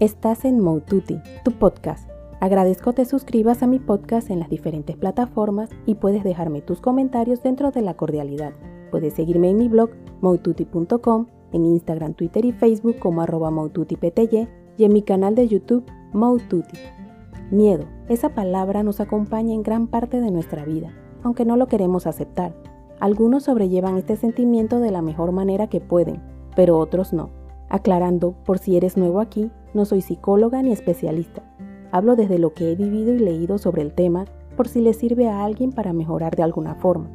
Estás en Moututi, tu podcast. Agradezco te suscribas a mi podcast en las diferentes plataformas y puedes dejarme tus comentarios dentro de la cordialidad. Puedes seguirme en mi blog moututi.com, en Instagram, Twitter y Facebook como arroba y en mi canal de YouTube Moututi. Miedo, esa palabra nos acompaña en gran parte de nuestra vida, aunque no lo queremos aceptar. Algunos sobrellevan este sentimiento de la mejor manera que pueden, pero otros no. Aclarando, por si eres nuevo aquí, no soy psicóloga ni especialista. Hablo desde lo que he vivido y leído sobre el tema por si le sirve a alguien para mejorar de alguna forma.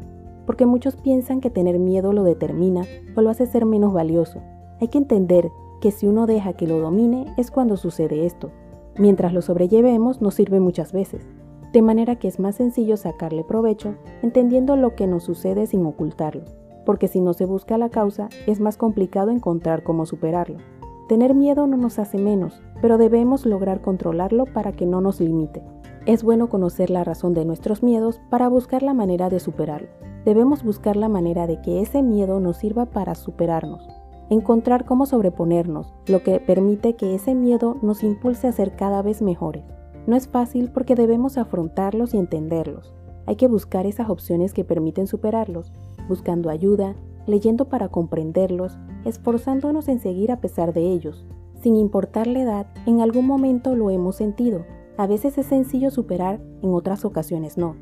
Porque muchos piensan que tener miedo lo determina o lo hace ser menos valioso. Hay que entender que si uno deja que lo domine es cuando sucede esto. Mientras lo sobrellevemos nos sirve muchas veces. De manera que es más sencillo sacarle provecho entendiendo lo que nos sucede sin ocultarlo. Porque si no se busca la causa es más complicado encontrar cómo superarlo. Tener miedo no nos hace menos, pero debemos lograr controlarlo para que no nos limite. Es bueno conocer la razón de nuestros miedos para buscar la manera de superarlo. Debemos buscar la manera de que ese miedo nos sirva para superarnos. Encontrar cómo sobreponernos, lo que permite que ese miedo nos impulse a ser cada vez mejores. No es fácil porque debemos afrontarlos y entenderlos. Hay que buscar esas opciones que permiten superarlos, buscando ayuda, leyendo para comprenderlos, esforzándonos en seguir a pesar de ellos. Sin importar la edad, en algún momento lo hemos sentido. A veces es sencillo superar, en otras ocasiones no.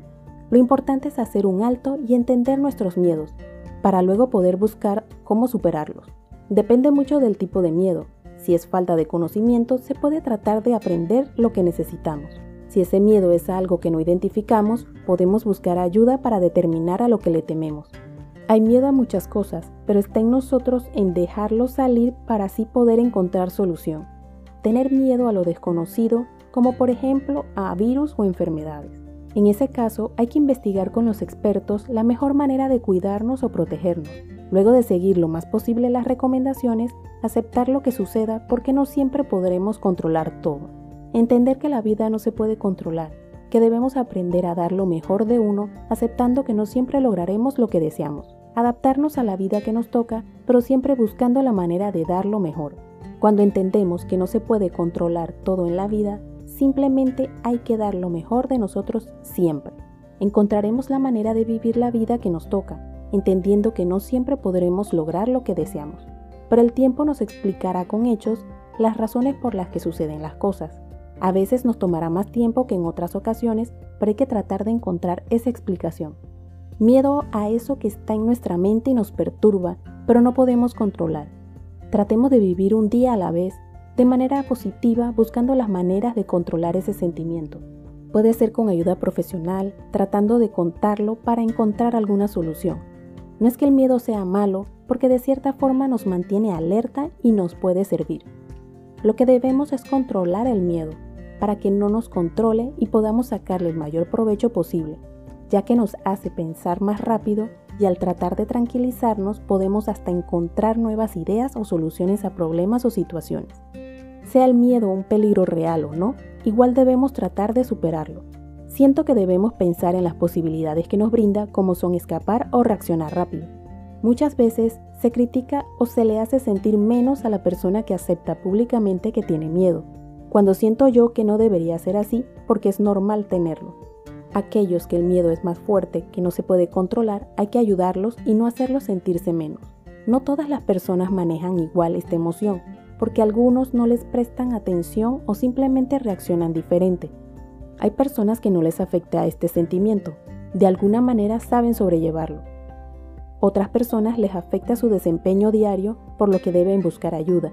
Lo importante es hacer un alto y entender nuestros miedos, para luego poder buscar cómo superarlos. Depende mucho del tipo de miedo. Si es falta de conocimiento, se puede tratar de aprender lo que necesitamos. Si ese miedo es algo que no identificamos, podemos buscar ayuda para determinar a lo que le tememos. Hay miedo a muchas cosas, pero está en nosotros en dejarlo salir para así poder encontrar solución. Tener miedo a lo desconocido, como por ejemplo a virus o enfermedades. En ese caso, hay que investigar con los expertos la mejor manera de cuidarnos o protegernos. Luego de seguir lo más posible las recomendaciones, aceptar lo que suceda porque no siempre podremos controlar todo. Entender que la vida no se puede controlar que debemos aprender a dar lo mejor de uno, aceptando que no siempre lograremos lo que deseamos. Adaptarnos a la vida que nos toca, pero siempre buscando la manera de dar lo mejor. Cuando entendemos que no se puede controlar todo en la vida, simplemente hay que dar lo mejor de nosotros siempre. Encontraremos la manera de vivir la vida que nos toca, entendiendo que no siempre podremos lograr lo que deseamos. Pero el tiempo nos explicará con hechos las razones por las que suceden las cosas. A veces nos tomará más tiempo que en otras ocasiones, pero hay que tratar de encontrar esa explicación. Miedo a eso que está en nuestra mente y nos perturba, pero no podemos controlar. Tratemos de vivir un día a la vez, de manera positiva, buscando las maneras de controlar ese sentimiento. Puede ser con ayuda profesional, tratando de contarlo para encontrar alguna solución. No es que el miedo sea malo, porque de cierta forma nos mantiene alerta y nos puede servir. Lo que debemos es controlar el miedo para que no nos controle y podamos sacarle el mayor provecho posible, ya que nos hace pensar más rápido y al tratar de tranquilizarnos podemos hasta encontrar nuevas ideas o soluciones a problemas o situaciones. Sea el miedo un peligro real o no, igual debemos tratar de superarlo. Siento que debemos pensar en las posibilidades que nos brinda como son escapar o reaccionar rápido. Muchas veces se critica o se le hace sentir menos a la persona que acepta públicamente que tiene miedo, cuando siento yo que no debería ser así porque es normal tenerlo. Aquellos que el miedo es más fuerte, que no se puede controlar, hay que ayudarlos y no hacerlos sentirse menos. No todas las personas manejan igual esta emoción, porque algunos no les prestan atención o simplemente reaccionan diferente. Hay personas que no les afecta este sentimiento, de alguna manera saben sobrellevarlo otras personas les afecta su desempeño diario por lo que deben buscar ayuda.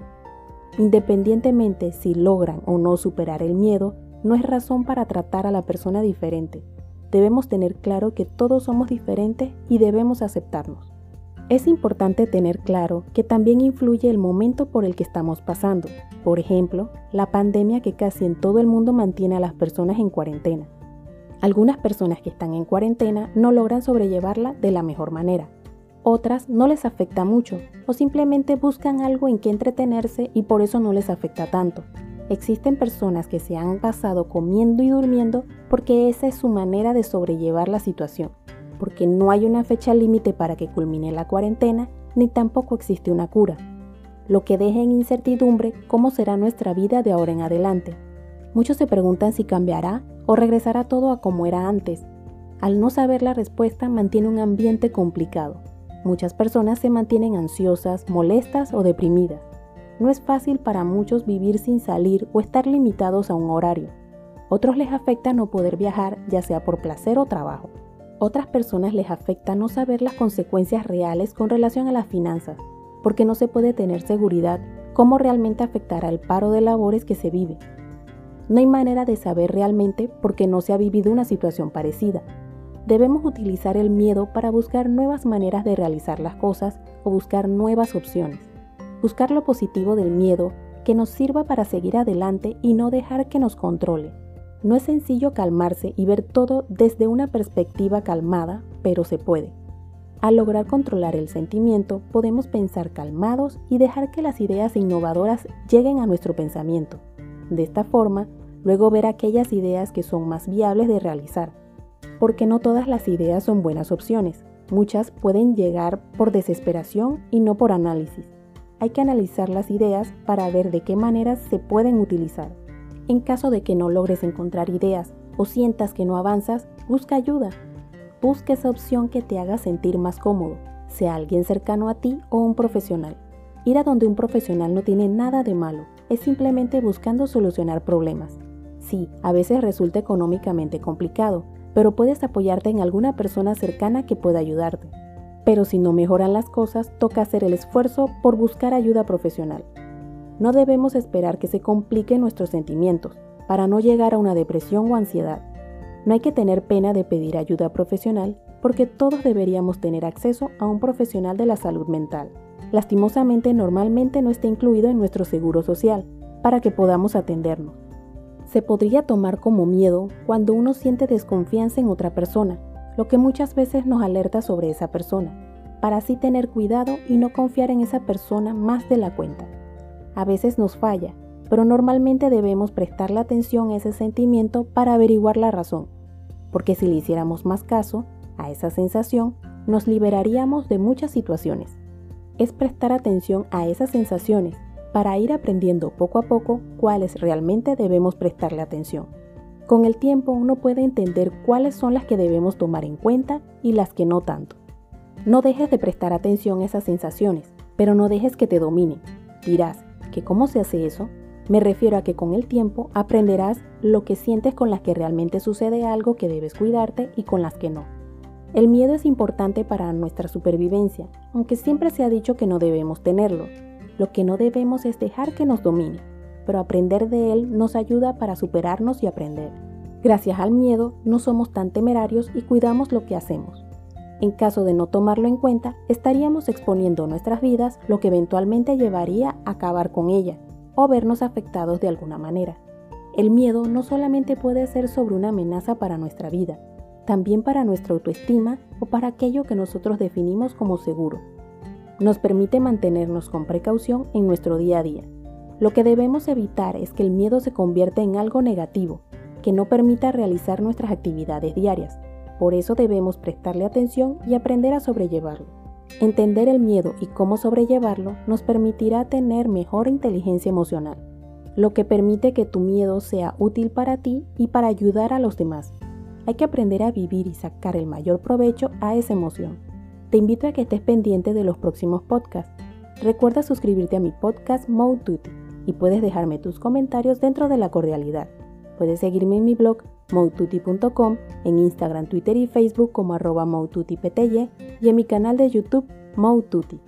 Independientemente si logran o no superar el miedo, no es razón para tratar a la persona diferente. Debemos tener claro que todos somos diferentes y debemos aceptarnos. Es importante tener claro que también influye el momento por el que estamos pasando. Por ejemplo, la pandemia que casi en todo el mundo mantiene a las personas en cuarentena. Algunas personas que están en cuarentena no logran sobrellevarla de la mejor manera, otras no les afecta mucho o simplemente buscan algo en que entretenerse y por eso no les afecta tanto. Existen personas que se han pasado comiendo y durmiendo porque esa es su manera de sobrellevar la situación, porque no hay una fecha límite para que culmine la cuarentena ni tampoco existe una cura. lo que deja en incertidumbre cómo será nuestra vida de ahora en adelante. Muchos se preguntan si cambiará o regresará todo a como era antes. Al no saber la respuesta mantiene un ambiente complicado. Muchas personas se mantienen ansiosas, molestas o deprimidas. No es fácil para muchos vivir sin salir o estar limitados a un horario. Otros les afecta no poder viajar, ya sea por placer o trabajo. Otras personas les afecta no saber las consecuencias reales con relación a las finanzas, porque no se puede tener seguridad cómo realmente afectará el paro de labores que se vive. No hay manera de saber realmente porque no se ha vivido una situación parecida. Debemos utilizar el miedo para buscar nuevas maneras de realizar las cosas o buscar nuevas opciones. Buscar lo positivo del miedo que nos sirva para seguir adelante y no dejar que nos controle. No es sencillo calmarse y ver todo desde una perspectiva calmada, pero se puede. Al lograr controlar el sentimiento, podemos pensar calmados y dejar que las ideas innovadoras lleguen a nuestro pensamiento. De esta forma, luego ver aquellas ideas que son más viables de realizar. Porque no todas las ideas son buenas opciones. Muchas pueden llegar por desesperación y no por análisis. Hay que analizar las ideas para ver de qué maneras se pueden utilizar. En caso de que no logres encontrar ideas o sientas que no avanzas, busca ayuda. Busca esa opción que te haga sentir más cómodo, sea alguien cercano a ti o un profesional. Ir a donde un profesional no tiene nada de malo, es simplemente buscando solucionar problemas. Sí, a veces resulta económicamente complicado, pero puedes apoyarte en alguna persona cercana que pueda ayudarte. Pero si no mejoran las cosas, toca hacer el esfuerzo por buscar ayuda profesional. No debemos esperar que se compliquen nuestros sentimientos para no llegar a una depresión o ansiedad. No hay que tener pena de pedir ayuda profesional porque todos deberíamos tener acceso a un profesional de la salud mental. Lastimosamente normalmente no está incluido en nuestro seguro social para que podamos atendernos. Se podría tomar como miedo cuando uno siente desconfianza en otra persona, lo que muchas veces nos alerta sobre esa persona, para así tener cuidado y no confiar en esa persona más de la cuenta. A veces nos falla, pero normalmente debemos prestarle atención a ese sentimiento para averiguar la razón, porque si le hiciéramos más caso a esa sensación, nos liberaríamos de muchas situaciones. Es prestar atención a esas sensaciones para ir aprendiendo poco a poco cuáles realmente debemos prestarle atención. Con el tiempo uno puede entender cuáles son las que debemos tomar en cuenta y las que no tanto. No dejes de prestar atención a esas sensaciones, pero no dejes que te dominen. Dirás, ¿Que cómo se hace eso? Me refiero a que con el tiempo aprenderás lo que sientes con las que realmente sucede algo que debes cuidarte y con las que no. El miedo es importante para nuestra supervivencia, aunque siempre se ha dicho que no debemos tenerlo. Lo que no debemos es dejar que nos domine, pero aprender de él nos ayuda para superarnos y aprender. Gracias al miedo no somos tan temerarios y cuidamos lo que hacemos. En caso de no tomarlo en cuenta, estaríamos exponiendo nuestras vidas, lo que eventualmente llevaría a acabar con ella o vernos afectados de alguna manera. El miedo no solamente puede ser sobre una amenaza para nuestra vida, también para nuestra autoestima o para aquello que nosotros definimos como seguro. Nos permite mantenernos con precaución en nuestro día a día. Lo que debemos evitar es que el miedo se convierta en algo negativo, que no permita realizar nuestras actividades diarias, por eso debemos prestarle atención y aprender a sobrellevarlo. Entender el miedo y cómo sobrellevarlo nos permitirá tener mejor inteligencia emocional, lo que permite que tu miedo sea útil para ti y para ayudar a los demás. Hay que aprender a vivir y sacar el mayor provecho a esa emoción. Te invito a que estés pendiente de los próximos podcasts. Recuerda suscribirte a mi podcast Mode y puedes dejarme tus comentarios dentro de la cordialidad. Puedes seguirme en mi blog moututi.com, en Instagram, Twitter y Facebook como arroba y en mi canal de YouTube Moututi.